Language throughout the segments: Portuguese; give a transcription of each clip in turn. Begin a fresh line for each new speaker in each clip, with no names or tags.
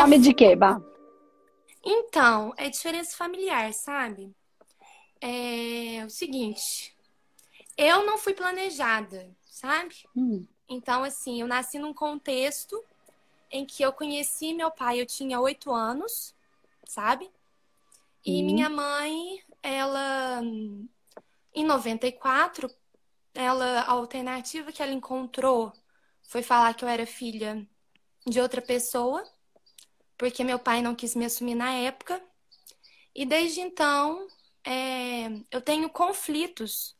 Fome de quê, Bah?
Então, é diferença familiar, sabe? É o seguinte, eu não fui planejada, sabe?
Hum.
Então, assim, eu nasci num contexto em que eu conheci meu pai, eu tinha oito anos, sabe? E
Hum.
minha mãe, ela, em 94, ela, a alternativa que ela encontrou foi falar que eu era filha de outra pessoa, porque meu pai não quis me assumir na época. E desde então, é, eu tenho conflitos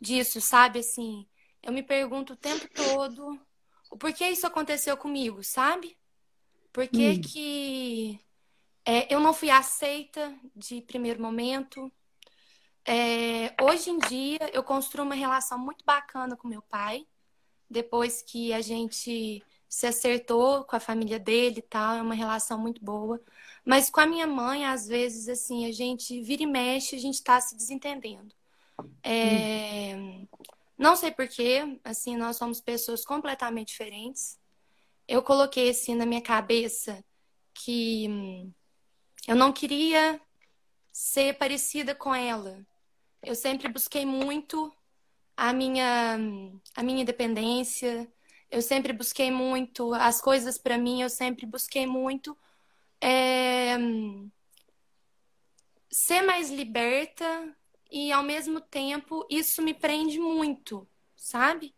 disso, sabe? Assim, eu me pergunto o tempo todo o porquê isso aconteceu comigo, sabe? Por que
Hum.
que é, eu não fui aceita de primeiro momento? É, hoje em dia, eu construo uma relação muito bacana com meu pai, depois que a gente se acertou com a família dele e tal, é uma relação muito boa. Mas com a minha mãe, às vezes, assim, a gente vira e mexe, a gente tá se desentendendo. É, Não sei porquê, assim, nós somos pessoas completamente diferentes. Eu coloquei assim na minha cabeça que hum, eu não queria ser parecida com ela. Eu sempre busquei muito a minha a minha independência. Eu sempre busquei muito as coisas para mim. Eu sempre busquei muito é, ser mais liberta e ao mesmo tempo isso me prende muito, sabe?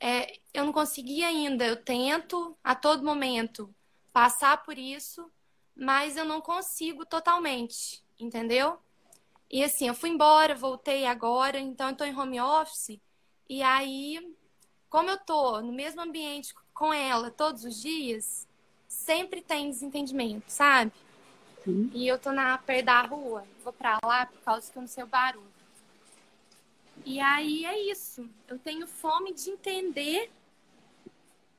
É, eu não consegui ainda. Eu tento a todo momento passar por isso, mas eu não consigo totalmente, entendeu? E assim, eu fui embora, voltei agora, então eu tô em home office. E aí, como eu tô no mesmo ambiente com ela todos os dias, sempre tem desentendimento, sabe?
Sim.
E eu tô na perto da rua, vou pra lá por causa que eu não sei o barulho. E aí é isso. Eu tenho fome de entender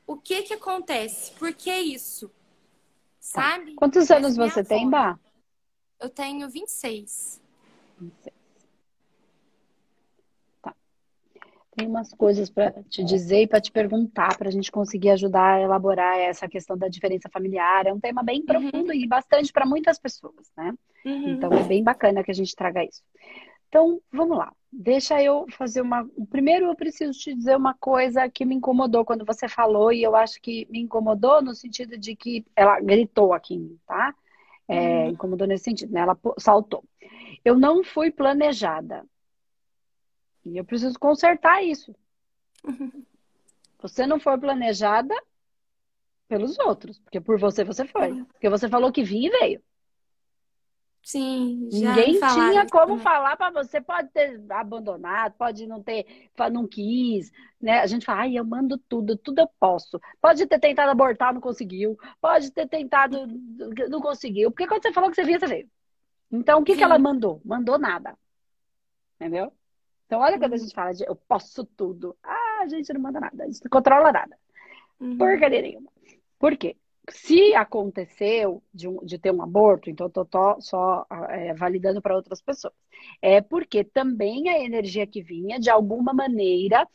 o que que acontece, por que isso, sabe?
Quantos anos você tem,
fome.
Bah?
Eu tenho 26.
Tá. Tem umas coisas para te dizer e para te perguntar, para a gente conseguir ajudar a elaborar essa questão da diferença familiar. É um tema bem profundo e bastante para muitas pessoas, né?
Uhum.
Então é bem bacana que a gente traga isso. Então, vamos lá. Deixa eu fazer uma. Primeiro, eu preciso te dizer uma coisa que me incomodou quando você falou, e eu acho que me incomodou no sentido de que ela gritou aqui em mim, tá? É,
Uhum.
Incomodou nesse sentido, né? Ela saltou. Eu não fui planejada. E eu preciso consertar isso. Você não foi planejada pelos outros, porque por você você foi. Porque você falou que vinha e veio.
Sim, já
Ninguém tinha como
também.
falar para você, pode ter abandonado, pode não ter, não quis, né? A gente fala, ai, eu mando tudo, tudo eu posso. Pode ter tentado abortar, não conseguiu. Pode ter tentado, não conseguiu. Porque quando você falou que você vinha, você veio. Então, o que que ela mandou? Mandou nada. Entendeu? Então, olha quando a
Uhum.
gente fala de eu posso tudo. Ah, a gente não manda nada, a gente não controla nada.
Uhum.
Porcaria nenhuma. Por quê? Se aconteceu de, um- de ter um aborto, então eu tô, só é, validando para outras pessoas. É porque também a energia que vinha, de alguma maneira,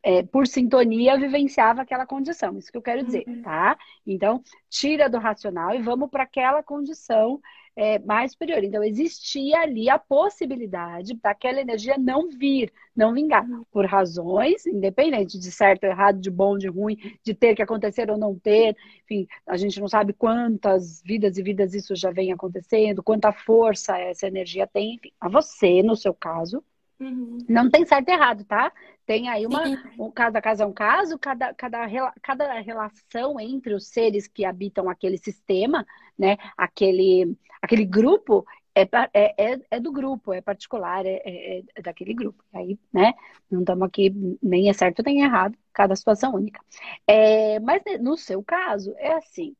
é, por sintonia, vivenciava aquela condição. Isso que eu quero dizer,
Uhum.
tá? Então, tira do racional e vamos para aquela condição é, mais superior. Então, existia ali a possibilidade daquela energia não vir, não vingar, por razões, independente de certo errado, de bom, de ruim, de ter que acontecer ou não ter. Enfim, a gente não sabe quantas vidas e vidas isso já vem acontecendo, quanta força essa energia tem. Enfim, a você, no seu caso,
Uhum.
não tem certo e errado, tá? Tem aí uma. Um, cada caso é um caso, cada, cada, cada relação entre os seres que habitam aquele sistema, né? Aquele, aquele grupo é, é, é, é do grupo, é particular, é, é- é daquele grupo. Aí, né? Não estamos aqui, nem é certo nem é errado, cada situação única. É, mas no seu caso, é assim: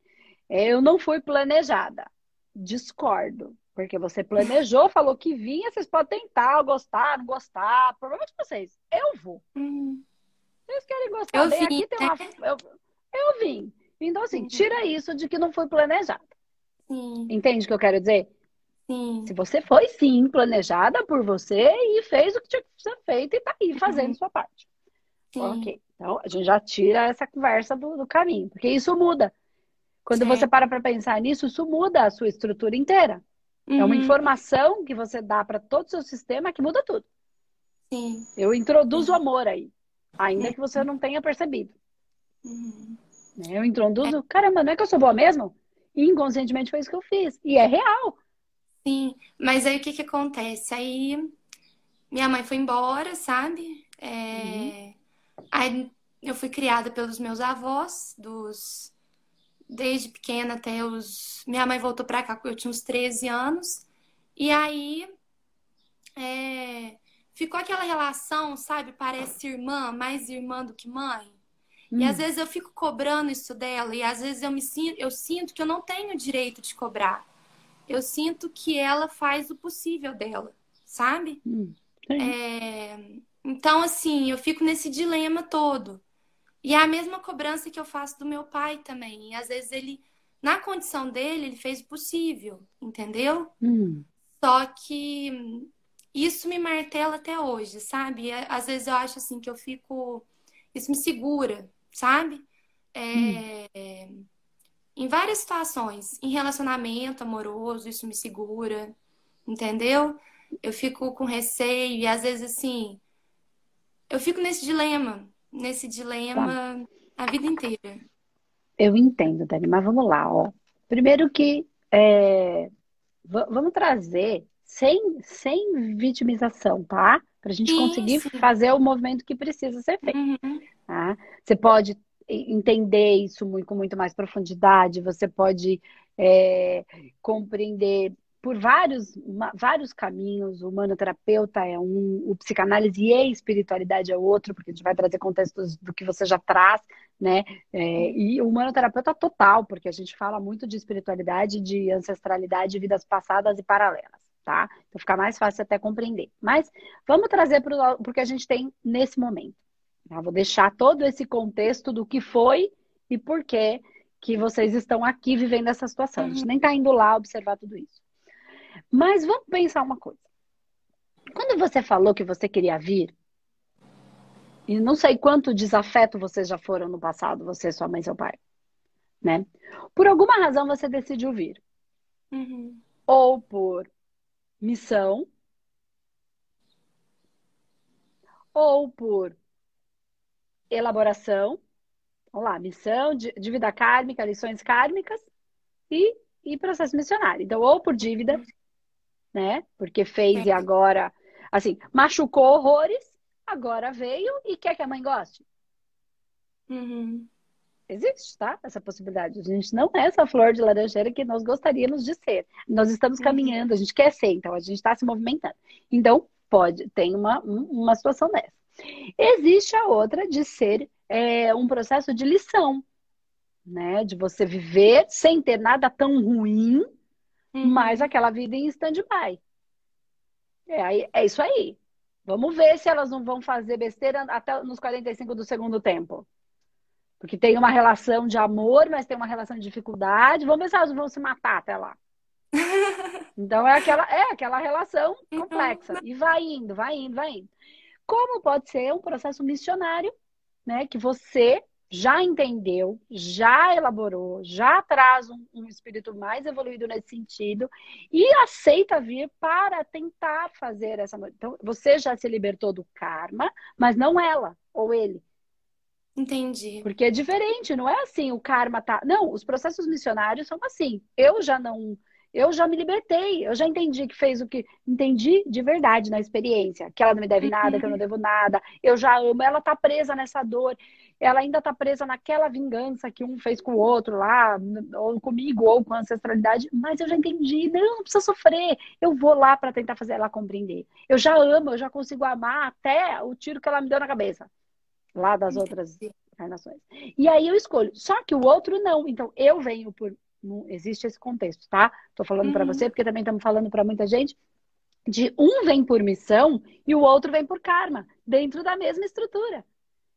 eu não fui planejada. Discordo. Porque você planejou, falou que vinha, vocês podem tentar, gostar, não gostar. Problema de vocês. Eu vou.
Uhum.
Vocês querem gostar
Eu
bem?
vim,
Aqui tem uma.
né?
Eu, eu vim. Então, assim, tira isso de que não foi planejado.
Sim,
Entende o que eu quero dizer?
sim.
Se você foi sim planejada por você e fez o que tinha que ser feito e tá aí fazendo
Uhum.
sua parte.
Sim.
Ok. Então, a gente já tira essa conversa do, do caminho, porque isso muda. Quando certo. você para para pensar nisso, isso muda a sua estrutura inteira. Uhum. É uma uhum. informação que você dá para todo o seu sistema que muda tudo.
Sim.
Eu introduzo o amor aí, ainda que você não tenha percebido. Uhum. Eu introduzo, é. caramba, não é que eu sou boa mesmo? E inconscientemente foi isso que eu fiz. E é real.
Sim, mas aí o que que acontece? Aí minha mãe foi embora, sabe? É... Uhum. Aí eu fui criada pelos meus avós, dos desde pequena até os. Minha mãe voltou pra cá quando eu tinha uns 13 anos. E aí é... ficou aquela relação, sabe? Parece irmã, mais irmã do que mãe. Hum. E às vezes eu fico cobrando isso dela, e às vezes eu me sinto, eu sinto que eu não tenho direito de cobrar eu sinto que ela faz o possível dela, sabe? Hum, é... Então, assim, eu fico nesse dilema todo. E é a mesma cobrança que eu faço do meu pai também. E às vezes ele, na condição dele, ele fez o possível, entendeu? Hum. Só que isso me martela até hoje, sabe? Às vezes eu acho assim que eu fico. Isso me segura, sabe? É... Hum em várias situações. Em relacionamento amoroso, isso me segura, entendeu? Eu fico com receio e às vezes assim, eu fico nesse dilema, nesse dilema tá. a vida inteira.
Eu entendo, Dani, mas vamos lá, ó. Primeiro que é, vamos trazer sem, sem vitimização, tá? Para a gente sim, conseguir fazer o movimento que precisa ser feito. Uhum. Tá? Você pode entender isso com muito mais profundidade, você pode é, compreender por vários, vários caminhos. O humanoterapeuta é um, o psicanálise e a espiritualidade é outro, porque a gente vai trazer contextos do que você já traz, né? É, e o humanoterapeuta total, porque a gente fala muito de espiritualidade, de ancestralidade, vidas passadas e paralelas, tá? Então fica mais fácil até compreender. Mas vamos trazer para o que a gente tem nesse momento. Tá? Vou deixar todo esse contexto do que foi e por que que vocês estão aqui vivendo essa situação. A gente uhum. nem está indo lá observar tudo isso. Mas vamos pensar uma coisa. Quando você falou que você queria vir, e não sei quanto desafeto vocês já foram no passado, você, sua mãe e seu pai, né? Por alguma razão você decidiu vir. Uhum. Ou por missão, ou por elaboração, vamos lá, missão, dívida kármica, lições kármicas e, e processo missionário. Então, ou por dívida, né? Porque fez e agora, assim, machucou horrores, agora veio e quer que a mãe goste.
Uhum.
Existe, tá? Essa possibilidade. A gente não é essa flor de laranjeira que nós gostaríamos de ser. Nós estamos uhum. caminhando, a gente quer ser, então a gente está se movimentando. Então, pode, tem uma, uma situação dessa. Existe a outra de ser é, um processo de lição, né? De você viver sem ter nada tão ruim, uhum. mas aquela vida em stand-by. É, é isso aí. Vamos ver se elas não vão fazer besteira até nos 45 do segundo tempo. Porque tem uma relação de amor, mas tem uma relação de dificuldade. Vamos ver se elas vão se matar até lá. Então é aquela, é aquela relação uhum. complexa. E vai indo, vai indo, vai indo como pode ser um processo missionário, né? Que você já entendeu, já elaborou, já traz um, um, espírito mais evoluído nesse sentido e aceita vir para tentar fazer essa. Então, você já se libertou do karma, mas não ela ou ele.
Entendi.
Porque é diferente, não é assim, o karma tá. Não, os processos missionários são assim. Eu já não eu já me libertei, eu já entendi que fez o que. Entendi de verdade na experiência, que ela não me deve nada, que eu não devo nada, eu já amo, ela tá presa nessa dor, ela ainda tá presa naquela vingança que um fez com o outro lá, ou comigo, ou com a ancestralidade, mas eu já entendi, não, não precisa sofrer, eu vou lá para tentar fazer ela compreender. Eu já amo, eu já consigo amar até o tiro que ela me deu na cabeça, lá das outras encarnações. E aí eu escolho. Só que o outro não. Então eu venho por não existe esse contexto, tá? Tô falando uhum. para você porque também estamos falando para muita gente de um vem por missão e o outro vem por karma, dentro da mesma estrutura.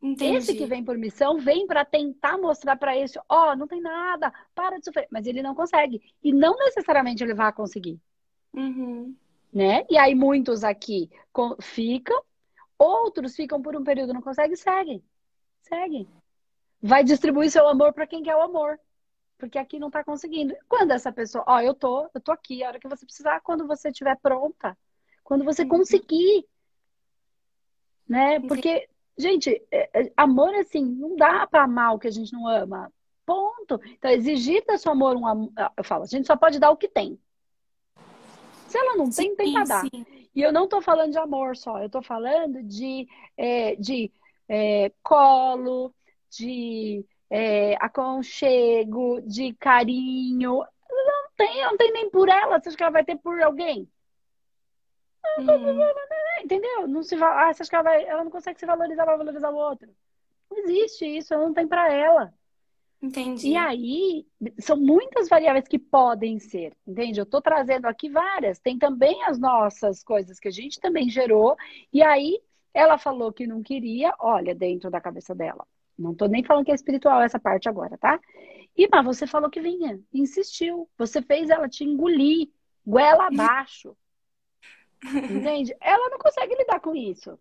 Entendi. Esse que vem por missão vem para tentar mostrar para esse, ó, oh, não tem nada, para de sofrer, mas ele não consegue e não necessariamente ele vai conseguir,
uhum.
né? E aí muitos aqui ficam, outros ficam por um período não conseguem, seguem, seguem. Vai distribuir seu amor para quem quer o amor. porque aqui não tá conseguindo. Quando essa pessoa, ó, eu tô, eu tô aqui, a hora que você precisar, quando você estiver pronta, quando você uhum. conseguir, né? Porque, gente, é, é, amor assim, não dá para amar o que a gente não ama. Ponto. Então, exigir da sua amor um amor, eu falo, a gente só pode dar o que tem. Se ela não tem, sim, tem para dar. Sim. E eu não tô falando de amor só, eu tô falando de, é, de é, colo, de é, aconchego, de carinho. Não tem, não tem nem por ela. Você acha que ela vai ter por alguém? Hum. Entendeu? Não se ah, você acha que ela, vai, ela não consegue se valorizar para valorizar o outro? Não existe isso, não tem para ela.
Entendi.
E aí, são muitas variáveis que podem ser, entende? Eu estou trazendo aqui várias. Tem também as nossas coisas que a gente também gerou. E aí, ela falou que não queria, olha, dentro da cabeça dela. Não estou nem falando que é espiritual essa parte agora, tá? E, mas você falou que vinha, insistiu. Você fez ela te engolir, goela abaixo. Entende? Ela não consegue lidar com isso.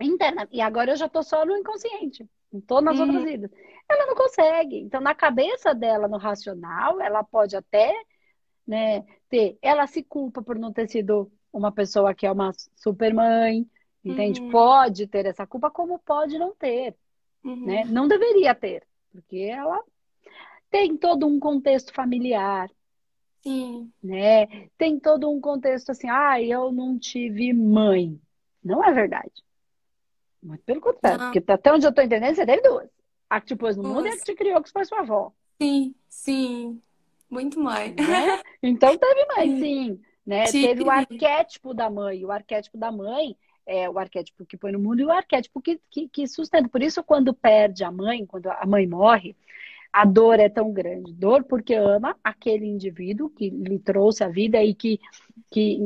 Interna. E agora eu já tô só no inconsciente. Não tô nas uhum. outras vidas. Ela não consegue. Então, na cabeça dela, no racional, ela pode até né, ter. Ela se culpa por não ter sido uma pessoa que é uma super mãe. Entende? Uhum. Pode ter essa culpa, como pode não ter. Uhum. Né? Não deveria ter. Porque ela tem todo um contexto familiar,
Sim.
Né? Tem todo um contexto assim, ah, eu não tive mãe. Não é verdade. Muito pelo contrário. Não. Porque até onde eu tô entendendo, você teve duas. A que te pôs no mundo e a que te criou, que foi sua avó.
Sim, sim. Muito mãe.
Né? Então teve mãe, sim. sim né? Teve o arquétipo da mãe. O arquétipo da mãe é o arquétipo que põe no mundo e o arquétipo que, que, que sustenta. Por isso, quando perde a mãe, quando a mãe morre, a dor é tão grande. Dor porque ama aquele indivíduo que lhe trouxe a vida e que, que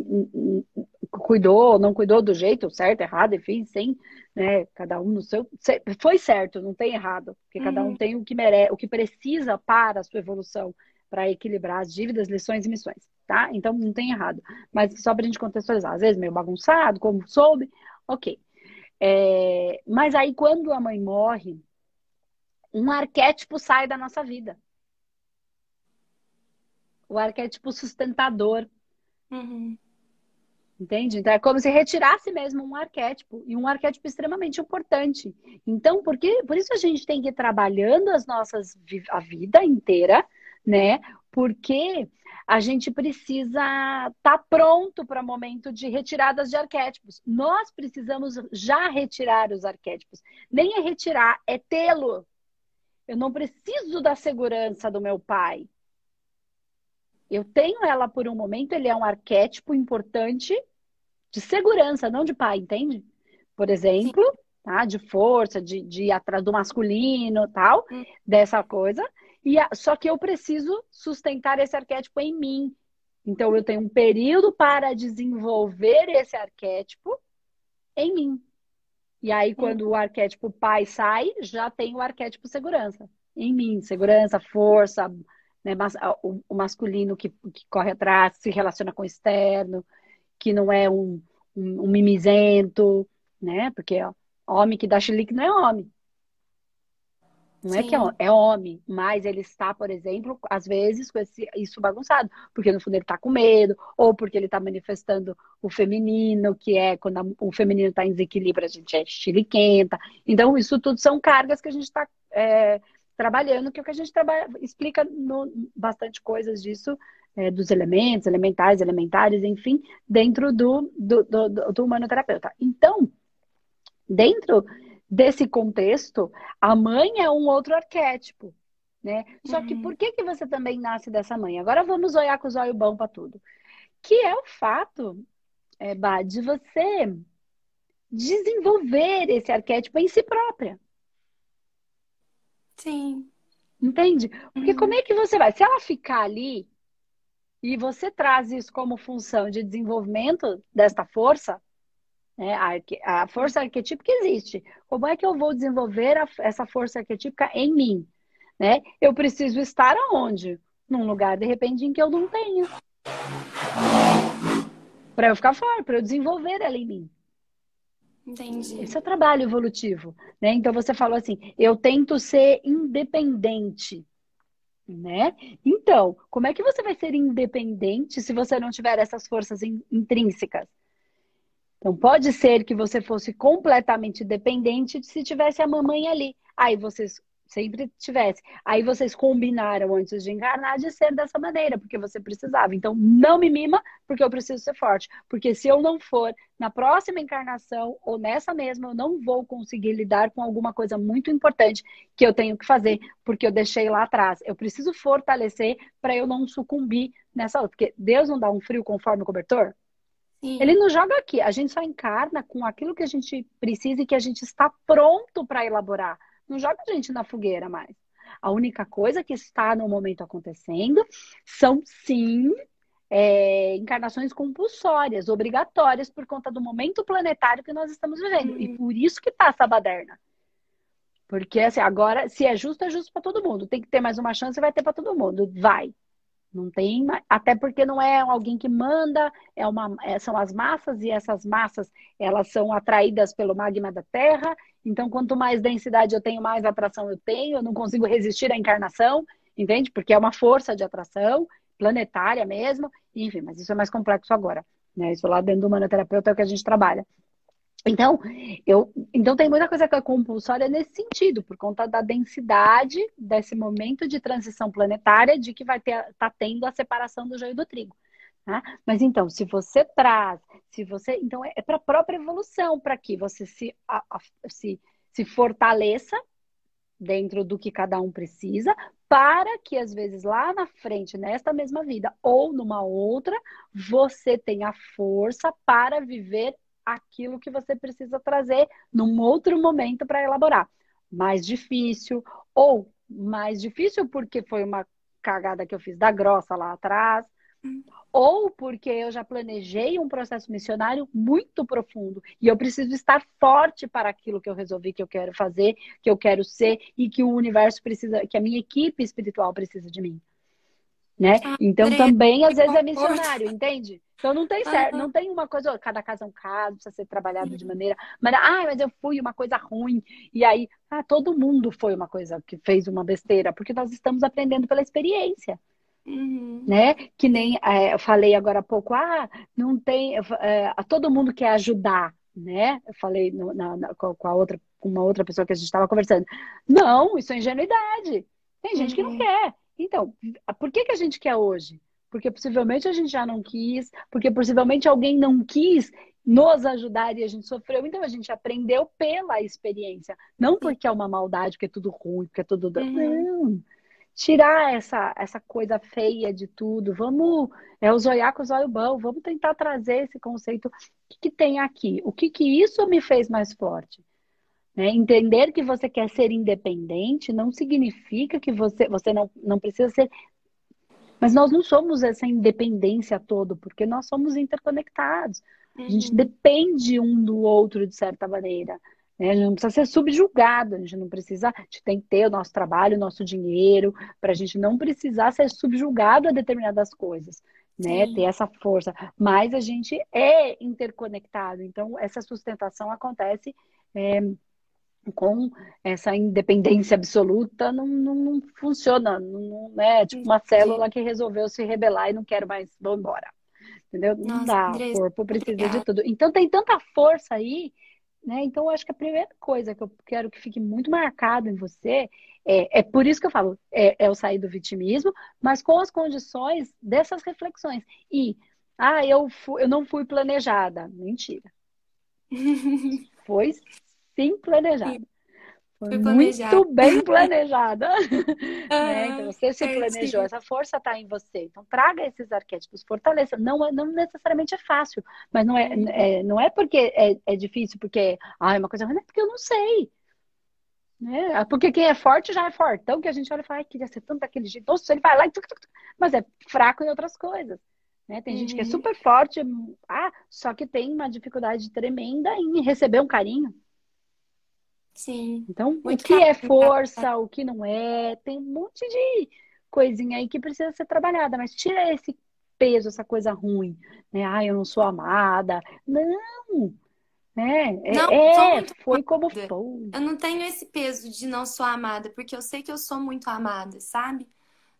cuidou, não cuidou do jeito certo, errado, enfim, sem, né, cada um no seu. Foi certo, não tem errado, porque uhum. cada um uhum. tem o que merece, o que precisa para a sua evolução, para equilibrar as dívidas, lições e missões, tá? Então não tem errado. Mas só para a gente contextualizar, às vezes meio bagunçado, como soube, ok. É, mas aí quando a mãe morre, um arquétipo sai da nossa vida. O arquétipo sustentador.
Uhum.
Entende? Então é como se retirasse mesmo um arquétipo, e um arquétipo extremamente importante. Então, por, que, por isso a gente tem que ir trabalhando as nossas, a vida inteira, né? Porque a gente precisa estar tá pronto para o momento de retiradas de arquétipos. Nós precisamos já retirar os arquétipos. Nem é retirar, é tê-lo eu não preciso da segurança do meu pai. Eu tenho ela por um momento, ele é um arquétipo importante de segurança, não de pai, entende? Por exemplo, tá? de força, de, de ir atrás do masculino, tal, hum. dessa coisa. E a, só que eu preciso sustentar esse arquétipo em mim. Então eu tenho um período para desenvolver esse arquétipo em mim. E aí, quando hum. o arquétipo pai sai, já tem o arquétipo segurança. Em mim, segurança, força, né, o, o, masculino que, que, corre atrás, se relaciona com o externo, que não é um, um, um mimizento, né? Porque ó, homem que dá chilique não é homem. Não Sim. é que é, é, homem, mas ele está, por exemplo, às vezes com esse, isso bagunçado, porque no fundo ele está com medo, ou porque ele está manifestando o feminino, que é quando a, o feminino está em desequilíbrio, a gente é chiliquenta. Então, isso tudo são cargas que a gente está é, trabalhando, que é o que a gente trabalha, explica no, bastante coisas disso, é, dos elementos, elementares, elementares, enfim, dentro do, do, do, do humanoterapeuta. Então, dentro desse contexto, a mãe é um outro arquétipo, né? Só que uhum. por que, que você também nasce dessa mãe? Agora vamos olhar com os olhos bons para tudo. Que é o fato, é, bah, de você desenvolver esse arquétipo em si própria.
Sim.
Entende? Porque uhum. como é que você vai? Se ela ficar ali e você traz isso como função de desenvolvimento desta força, né? A, a força arquetípica existe. Como é que eu vou desenvolver a, essa força arquetípica em mim? Né? Eu preciso estar aonde? Num lugar, de repente, em que eu não tenho. Para eu ficar forte, para eu desenvolver ela em mim.
Entendi.
Esse é o trabalho evolutivo. Né? Então você falou assim: eu tento ser independente. Né? Então, como é que você vai ser independente se você não tiver essas forças in intrínsecas? Então, pode ser que você fosse completamente dependente se tivesse a mamãe ali. Aí vocês sempre tivesse. Aí vocês combinaram antes de encarnar de ser dessa maneira, porque você precisava. Então, não me mima, porque eu preciso ser forte. Porque se eu não for na próxima encarnação ou nessa mesma, eu não vou conseguir lidar com alguma coisa muito importante que eu tenho que fazer, porque eu deixei lá atrás. Eu preciso fortalecer para eu não sucumbir nessa outra. Porque Deus não dá um frio conforme o cobertor? Sim. Ele nos joga aqui. A gente só encarna com aquilo que a gente precisa e que a gente está pronto para elaborar. Não joga a gente na fogueira mais. A única coisa que está no momento acontecendo são, sim, é, encarnações compulsórias, obrigatórias, por conta do momento planetário que nós estamos vivendo. Uhum. E por isso que está essa baderna. Porque, assim, agora, se é justo, é justo para todo mundo. Tem que ter mais uma chance, vai ter para todo mundo. Vai. Não tem, até porque não é alguém que manda, é uma, é, são as massas e essas massas elas são atraídas pelo magma da Terra. Então, quanto mais densidade eu tenho, mais atração eu tenho. Eu não consigo resistir à encarnação, entende? Porque é uma força de atração planetária mesmo. Enfim, mas isso é mais complexo agora. Né? Isso lá dentro do humanoterapeuta é o que a gente trabalha. Então, eu, então tem muita coisa que é compulsória nesse sentido, por conta da densidade desse momento de transição planetária de que vai ter, tá tendo a separação do joio do trigo. Tá? Mas então, se você traz, se você. Então, é, é para a própria evolução, para que você se, a, a, se, se fortaleça dentro do que cada um precisa, para que às vezes lá na frente, nesta mesma vida ou numa outra, você tenha força para viver aquilo que você precisa trazer num outro momento para elaborar. Mais difícil, ou mais difícil porque foi uma cagada que eu fiz da grossa lá atrás, ou porque eu já planejei um processo missionário muito profundo e eu preciso estar forte para aquilo que eu resolvi que eu quero fazer, que eu quero ser e que o universo precisa, que a minha equipe espiritual precisa de mim. Né? Ah, então também às vezes é missionário, entende? Então não tem certo, uhum. não tem uma coisa, cada caso é um caso, precisa ser trabalhado uhum. de maneira. Mas, ah, mas eu fui uma coisa ruim. E aí, ah, todo mundo foi uma coisa que fez uma besteira, porque nós estamos aprendendo pela experiência. Uhum. Né? Que nem é, eu falei agora há pouco, ah, não tem. É, todo mundo quer ajudar, né? Eu falei no, na, na, com a outra, com uma outra pessoa que a gente estava conversando. Não, isso é ingenuidade. Tem gente que não uhum. quer. Então, por que, que a gente quer hoje? porque possivelmente a gente já não quis, porque possivelmente alguém não quis nos ajudar e a gente sofreu. Então a gente aprendeu pela experiência, não porque é uma maldade, porque é tudo ruim, porque é tudo. Uhum. Não. Tirar essa, essa coisa feia de tudo. Vamos. É o zoiar com o zóio bom. Vamos tentar trazer esse conceito. O que, que tem aqui? O que, que isso me fez mais forte? Né? Entender que você quer ser independente não significa que você, você não, não precisa ser mas nós não somos essa independência toda, porque nós somos interconectados. Uhum. A gente uhum. depende um do outro de certa maneira. Né? A gente não precisa ser subjugado, a gente não precisa, a gente tem que ter o nosso trabalho, o nosso dinheiro, para a gente não precisar ser subjugado a determinadas coisas. Né, ter essa força, mas a gente é interconectado, então essa sustentação acontece é, com essa independência absoluta não, não, não funciona, não, é tipo uma célula que resolveu se rebelar e não quero mais, vou embora. Entendeu? Não Nossa, dá, o corpo precisa obrigada. de tudo. Então tem tanta força aí, né? Então eu acho que a primeira coisa que eu quero que fique muito marcado em você é, é por isso que eu falo, é, é o sair do vitimismo, mas com as condições dessas reflexões. E, ah, eu, fui, eu não fui planejada. Mentira. Foi sim planejada. Foi muito bem planejada. né? Então, você se planejou, essa força está em você. Então, traga esses arquétipos, fortaleça. Não, é, não necessariamente é fácil, mas não é, uhum. é não é porque é, é difícil, porque ah, é uma coisa ruim, é porque eu não sei. Né? Ah, porque quem é forte já é fortão, que a gente olha e fala, ai, queria ser tanto daquele jeito. Nossa, ele vai lá e... Mas é fraco em outras coisas. Né? Tem uhum. gente que é uhum. super forte, ah, só que tem uma dificuldade tremenda em receber um carinho.
Sim.
Então, o que é força, o que não é, tem um monte de coisinha aí que precisa ser trabalhada, mas tira esse peso, essa coisa ruim, né? Ah, eu não sou amada. Não! Né? É, não, é foi como foi.
Eu não tenho esse peso de não sou amada, porque eu sei que eu sou muito amada, sabe?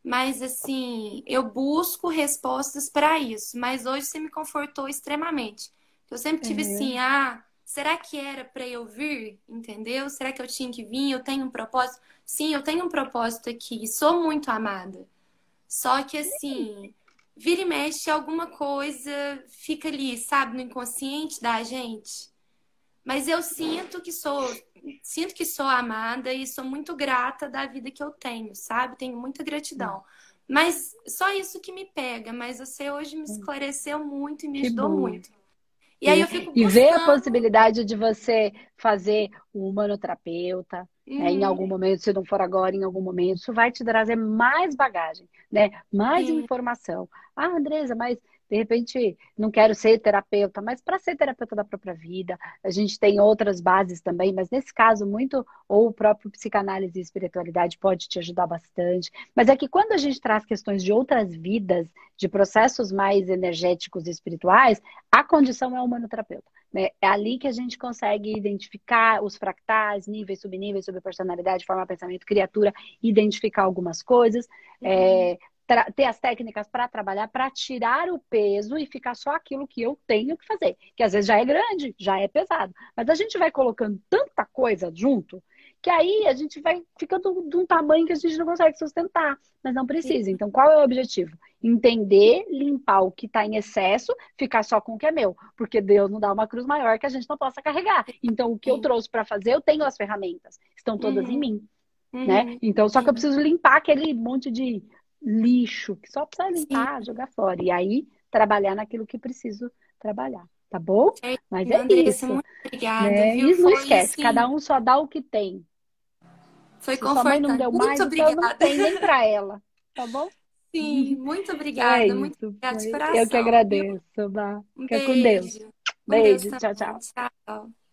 Mas assim, eu busco respostas para isso. Mas hoje você me confortou extremamente. Eu sempre tive uhum. assim, ah, será que era para eu vir? Entendeu? Será que eu tinha que vir? Eu tenho um propósito? Sim, eu tenho um propósito aqui. Sou muito amada. Só que assim, vira e mexe alguma coisa fica ali, sabe, no inconsciente da gente. Mas eu sinto que sou, sinto que sou amada e sou muito grata da vida que eu tenho, sabe? Tenho muita gratidão. Mas só isso que me pega, mas você hoje me esclareceu muito e me que ajudou bom. muito.
E aí eu fico. E ver a possibilidade de você fazer um humanoterapeuta, uhum. né? em algum momento, se não for agora, em algum momento, isso vai te trazer mais bagagem, né? Mais informação. Ah, Andresa, mas de repente, não quero ser terapeuta, mas para ser terapeuta da própria vida, a gente tem outras bases também, mas nesse caso, muito, ou o próprio psicanálise e espiritualidade pode te ajudar bastante. Mas é que quando a gente traz questões de outras vidas, de processos mais energéticos e espirituais, a condição é o humanoterapeuta. Né? É ali que a gente consegue identificar os fractais, níveis, subníveis, subpersonalidade, forma, pensamento, criatura, identificar algumas coisas. Uhum. É, ter as técnicas para trabalhar, para tirar o peso e ficar só aquilo que eu tenho que fazer. Que às vezes já é grande, já é pesado. Mas a gente vai colocando tanta coisa junto que aí a gente vai ficando de um tamanho que a gente não consegue sustentar, mas não precisa. Então, qual é o objetivo? Entender, limpar o que está em excesso, ficar só com o que é meu, porque Deus não dá uma cruz maior que a gente não possa carregar. Então, o que eu trouxe para fazer, eu tenho as ferramentas, estão todas uhum. em mim. Né? Uhum. Né? Então, só que eu preciso limpar aquele monte de lixo, que só precisa limpar, Sim. jogar fora. E aí, trabalhar naquilo que preciso trabalhar. Tá bom?
É, Mas é Andressa, isso. Muito obrigada.
Né? Viu? Isso não esquece, assim... cada um só dá o que tem.
Foi Se confortante. Sua mãe
não deu muito mais, obrigada. então não tem nem pra ela. Tá bom?
Sim, muito obrigada. É muito obrigada de coração.
Eu que agradeço, Bah. Um Fica com Deus. Beijo. Tchau, tchau. Tchau.